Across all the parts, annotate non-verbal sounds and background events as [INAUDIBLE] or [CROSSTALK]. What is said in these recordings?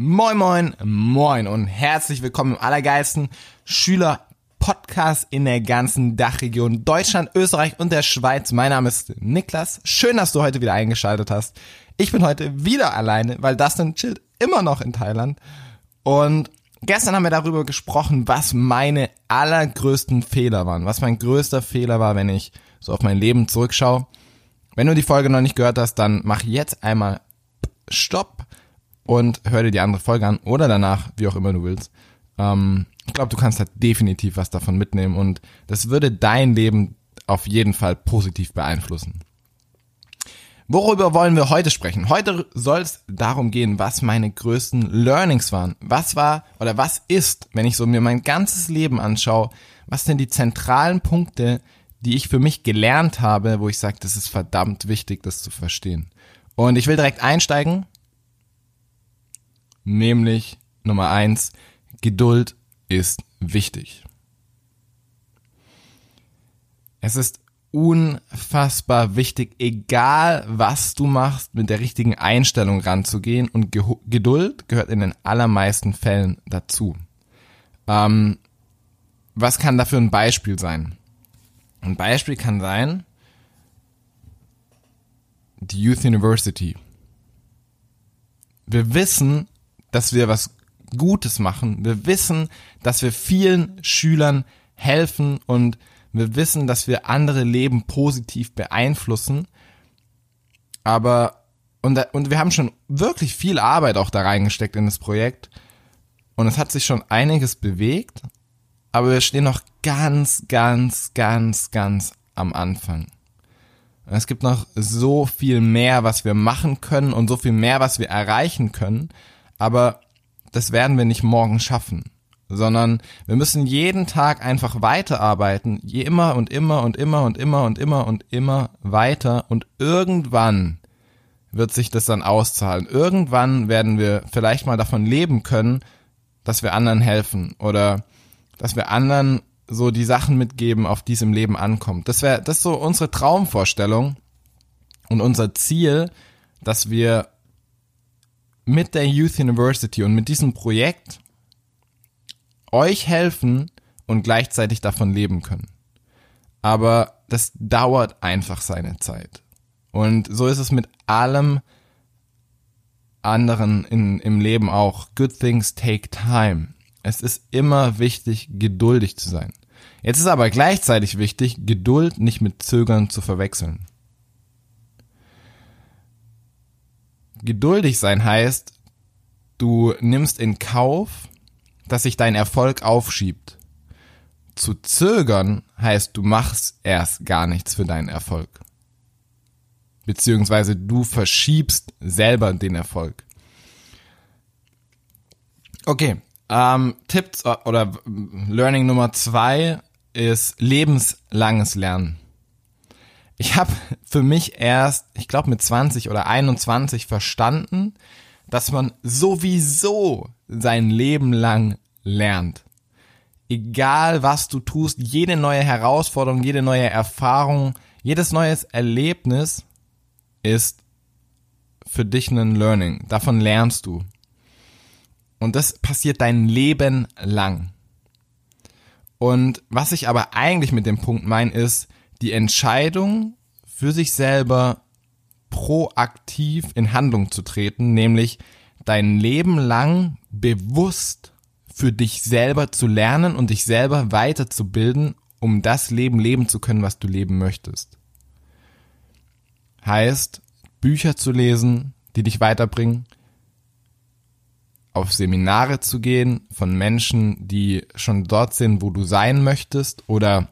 Moin, moin, moin und herzlich willkommen im allergeilsten Schüler-Podcast in der ganzen Dachregion Deutschland, Österreich und der Schweiz. Mein Name ist Niklas. Schön, dass du heute wieder eingeschaltet hast. Ich bin heute wieder alleine, weil Dustin chillt immer noch in Thailand. Und gestern haben wir darüber gesprochen, was meine allergrößten Fehler waren. Was mein größter Fehler war, wenn ich so auf mein Leben zurückschaue. Wenn du die Folge noch nicht gehört hast, dann mach jetzt einmal Stopp und hör dir die andere Folge an oder danach, wie auch immer du willst. Ähm, ich glaube, du kannst halt definitiv was davon mitnehmen und das würde dein Leben auf jeden Fall positiv beeinflussen. Worüber wollen wir heute sprechen? Heute soll es darum gehen, was meine größten Learnings waren. Was war oder was ist, wenn ich so mir mein ganzes Leben anschaue, was sind die zentralen Punkte, die ich für mich gelernt habe, wo ich sage, das ist verdammt wichtig, das zu verstehen. Und ich will direkt einsteigen, nämlich Nummer eins, Geduld ist wichtig. Es ist unfassbar wichtig, egal was du machst, mit der richtigen Einstellung ranzugehen und Ge Geduld gehört in den allermeisten Fällen dazu. Ähm, was kann dafür ein Beispiel sein? Ein Beispiel kann sein, die Youth University. Wir wissen, dass wir was Gutes machen. Wir wissen, dass wir vielen Schülern helfen und wir wissen, dass wir andere Leben positiv beeinflussen. Aber, und, und wir haben schon wirklich viel Arbeit auch da reingesteckt in das Projekt. Und es hat sich schon einiges bewegt. Aber wir stehen noch ganz, ganz, ganz, ganz am Anfang. Es gibt noch so viel mehr, was wir machen können und so viel mehr, was wir erreichen können. Aber das werden wir nicht morgen schaffen, sondern wir müssen jeden Tag einfach weiterarbeiten, je immer und immer und immer und immer und immer und immer weiter und irgendwann wird sich das dann auszahlen. Irgendwann werden wir vielleicht mal davon leben können, dass wir anderen helfen oder dass wir anderen so die Sachen mitgeben, auf die es im Leben ankommt. Das wäre das ist so unsere Traumvorstellung und unser Ziel, dass wir mit der Youth University und mit diesem Projekt euch helfen und gleichzeitig davon leben können. Aber das dauert einfach seine Zeit. Und so ist es mit allem anderen in, im Leben auch. Good things take time. Es ist immer wichtig, geduldig zu sein. Jetzt ist aber gleichzeitig wichtig, Geduld nicht mit Zögern zu verwechseln. Geduldig sein heißt, du nimmst in Kauf, dass sich dein Erfolg aufschiebt. Zu zögern heißt, du machst erst gar nichts für deinen Erfolg. Beziehungsweise du verschiebst selber den Erfolg. Okay, ähm, Tipps oder Learning Nummer zwei ist lebenslanges Lernen. Ich habe für mich erst, ich glaube mit 20 oder 21 verstanden, dass man sowieso sein Leben lang lernt. Egal was du tust, jede neue Herausforderung, jede neue Erfahrung, jedes neues Erlebnis ist für dich ein Learning. Davon lernst du. Und das passiert dein Leben lang. Und was ich aber eigentlich mit dem Punkt meine, ist die Entscheidung für sich selber proaktiv in Handlung zu treten, nämlich dein Leben lang bewusst für dich selber zu lernen und dich selber weiterzubilden, um das Leben leben zu können, was du leben möchtest. Heißt, Bücher zu lesen, die dich weiterbringen, auf Seminare zu gehen von Menschen, die schon dort sind, wo du sein möchtest oder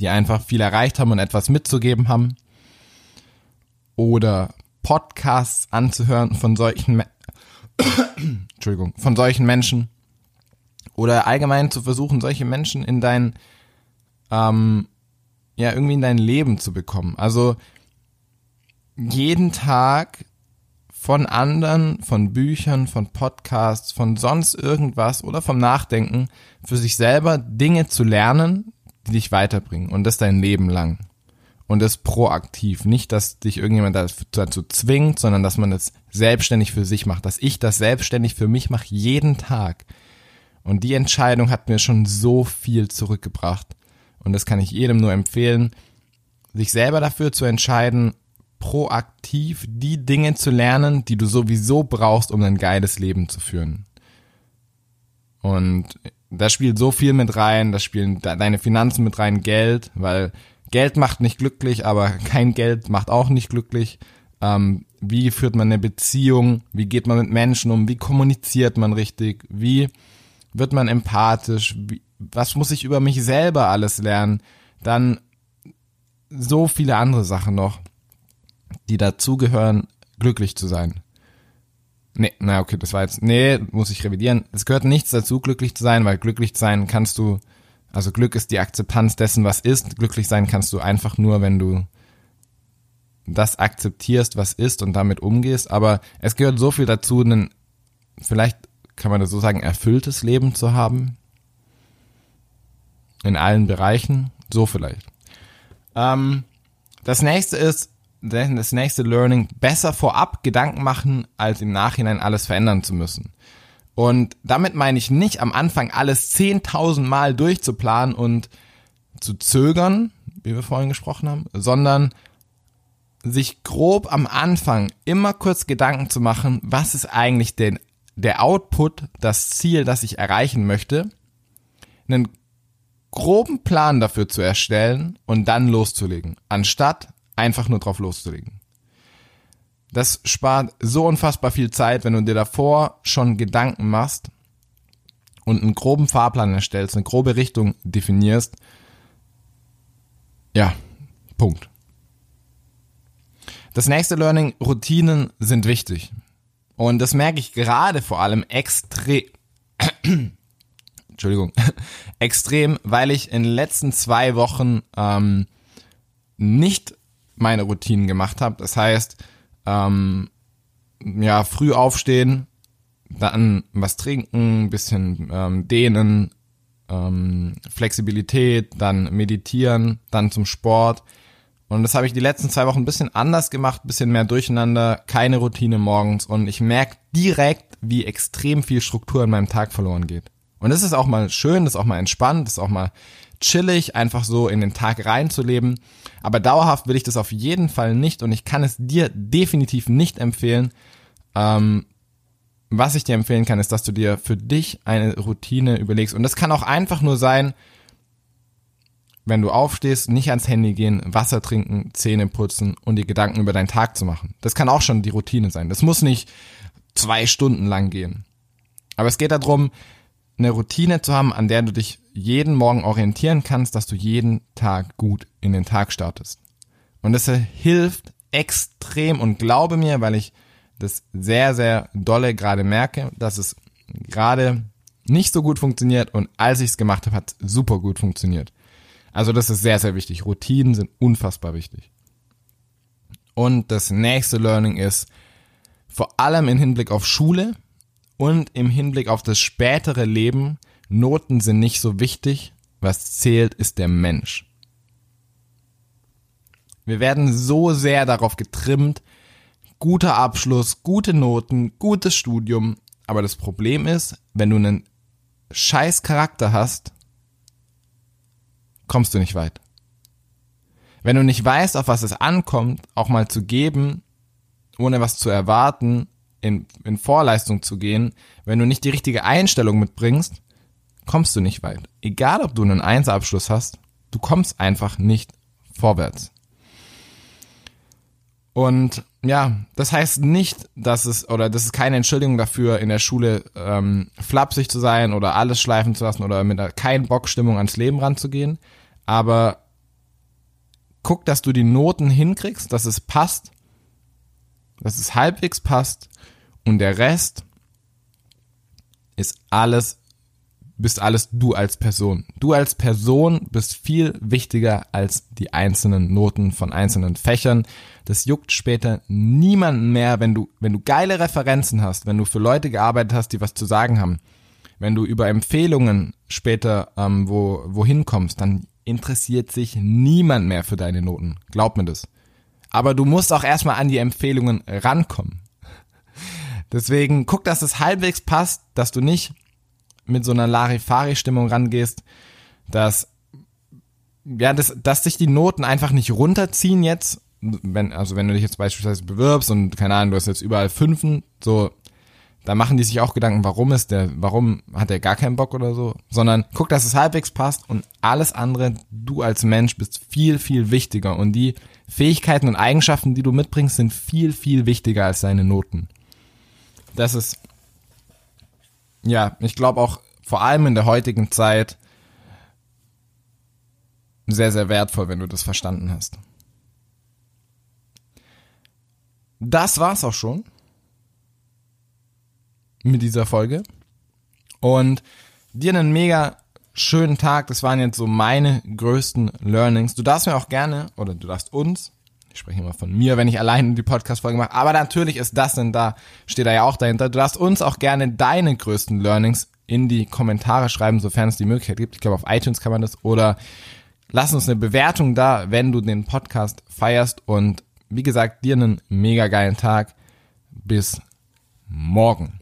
die einfach viel erreicht haben und etwas mitzugeben haben oder Podcasts anzuhören von solchen Me [COUGHS] Entschuldigung, von solchen Menschen oder allgemein zu versuchen, solche Menschen in dein ähm, ja irgendwie in dein Leben zu bekommen. Also jeden Tag von anderen, von Büchern, von Podcasts, von sonst irgendwas oder vom Nachdenken für sich selber Dinge zu lernen, die dich weiterbringen und das dein Leben lang. und das proaktiv. Nicht, dass dich irgendjemand dazu zwingt, sondern dass man das selbstständig für sich macht. Dass ich das selbstständig für mich mache, jeden Tag. Und die Entscheidung hat mir schon so viel zurückgebracht. Und das kann ich jedem nur empfehlen, sich selber dafür zu entscheiden, proaktiv die Dinge zu lernen, die du sowieso brauchst, um ein geiles Leben zu führen. Und da spielt so viel mit rein, da spielen deine Finanzen mit rein, Geld, weil Geld macht nicht glücklich, aber kein Geld macht auch nicht glücklich. Ähm, wie führt man eine Beziehung? Wie geht man mit Menschen um? Wie kommuniziert man richtig? Wie wird man empathisch? Wie, was muss ich über mich selber alles lernen? Dann so viele andere Sachen noch, die dazugehören, glücklich zu sein. Nee, na okay, das war jetzt, nee, muss ich revidieren. Es gehört nichts dazu, glücklich zu sein, weil glücklich sein kannst du, also Glück ist die Akzeptanz dessen, was ist. Glücklich sein kannst du einfach nur, wenn du das akzeptierst, was ist und damit umgehst. Aber es gehört so viel dazu, ein, vielleicht kann man das so sagen, erfülltes Leben zu haben. In allen Bereichen. So vielleicht. Ähm, das nächste ist, das nächste Learning, besser vorab Gedanken machen, als im Nachhinein alles verändern zu müssen. Und damit meine ich nicht am Anfang alles 10.000 Mal durchzuplanen und zu zögern, wie wir vorhin gesprochen haben, sondern sich grob am Anfang immer kurz Gedanken zu machen, was ist eigentlich denn der Output, das Ziel, das ich erreichen möchte, einen groben Plan dafür zu erstellen und dann loszulegen, anstatt einfach nur drauf loszulegen. Das spart so unfassbar viel Zeit, wenn du dir davor schon Gedanken machst und einen groben Fahrplan erstellst, eine grobe Richtung definierst. Ja, Punkt. Das nächste Learning, Routinen sind wichtig. Und das merke ich gerade vor allem extrem, [COUGHS] Entschuldigung, [COUGHS] extrem, weil ich in den letzten zwei Wochen ähm, nicht meine Routinen gemacht habe. Das heißt, ähm, ja, früh aufstehen, dann was trinken, bisschen ähm, dehnen, ähm, Flexibilität, dann meditieren, dann zum Sport. Und das habe ich die letzten zwei Wochen ein bisschen anders gemacht, bisschen mehr durcheinander, keine Routine morgens und ich merke direkt, wie extrem viel Struktur in meinem Tag verloren geht. Und das ist auch mal schön, das ist auch mal entspannt, das ist auch mal chillig, einfach so in den Tag reinzuleben. Aber dauerhaft will ich das auf jeden Fall nicht und ich kann es dir definitiv nicht empfehlen. Ähm, was ich dir empfehlen kann, ist, dass du dir für dich eine Routine überlegst. Und das kann auch einfach nur sein, wenn du aufstehst, nicht ans Handy gehen, Wasser trinken, Zähne putzen und die Gedanken über deinen Tag zu machen. Das kann auch schon die Routine sein. Das muss nicht zwei Stunden lang gehen. Aber es geht darum, eine Routine zu haben, an der du dich jeden Morgen orientieren kannst, dass du jeden Tag gut in den Tag startest. Und das hilft extrem und glaube mir, weil ich das sehr, sehr dolle gerade merke, dass es gerade nicht so gut funktioniert und als ich es gemacht habe, hat es super gut funktioniert. Also das ist sehr, sehr wichtig. Routinen sind unfassbar wichtig. Und das nächste Learning ist, vor allem im Hinblick auf Schule und im Hinblick auf das spätere Leben, Noten sind nicht so wichtig, was zählt ist der Mensch. Wir werden so sehr darauf getrimmt, guter Abschluss, gute Noten, gutes Studium, aber das Problem ist, wenn du einen scheiß Charakter hast, kommst du nicht weit. Wenn du nicht weißt, auf was es ankommt, auch mal zu geben, ohne was zu erwarten, in, in Vorleistung zu gehen, wenn du nicht die richtige Einstellung mitbringst, kommst du nicht weit. Egal, ob du einen Einsabschluss hast, du kommst einfach nicht vorwärts. Und ja, das heißt nicht, dass es, oder das ist keine Entschuldigung dafür, in der Schule ähm, flapsig zu sein oder alles schleifen zu lassen oder mit einer kein Bock-Stimmung ans Leben ranzugehen. Aber guck, dass du die Noten hinkriegst, dass es passt, dass es halbwegs passt und der Rest ist alles, bist alles du als Person. Du als Person bist viel wichtiger als die einzelnen Noten von einzelnen Fächern. Das juckt später niemanden mehr, wenn du, wenn du geile Referenzen hast, wenn du für Leute gearbeitet hast, die was zu sagen haben, wenn du über Empfehlungen später ähm, wo, wohin kommst, dann interessiert sich niemand mehr für deine Noten. Glaub mir das. Aber du musst auch erstmal an die Empfehlungen rankommen. [LAUGHS] Deswegen guck, dass es halbwegs passt, dass du nicht mit so einer Larifari-Stimmung rangehst, dass, ja, dass, dass dich die Noten einfach nicht runterziehen jetzt, wenn, also wenn du dich jetzt beispielsweise bewirbst und keine Ahnung, du hast jetzt überall Fünfen, so, da machen die sich auch Gedanken, warum ist der, warum hat er gar keinen Bock oder so, sondern guck, dass es halbwegs passt und alles andere, du als Mensch bist viel, viel wichtiger und die Fähigkeiten und Eigenschaften, die du mitbringst, sind viel, viel wichtiger als deine Noten. Das ist, ja, ich glaube auch vor allem in der heutigen Zeit sehr, sehr wertvoll, wenn du das verstanden hast. Das war's auch schon mit dieser Folge. Und dir einen mega schönen Tag. Das waren jetzt so meine größten Learnings. Du darfst mir auch gerne, oder du darfst uns, ich spreche immer von mir, wenn ich allein die Podcast-Folge mache, aber natürlich ist das denn da, steht da ja auch dahinter. Du darfst uns auch gerne deine größten Learnings in die Kommentare schreiben, sofern es die Möglichkeit gibt. Ich glaube, auf iTunes kann man das. Oder lass uns eine Bewertung da, wenn du den Podcast feierst. Und wie gesagt, dir einen mega geilen Tag. Bis morgen.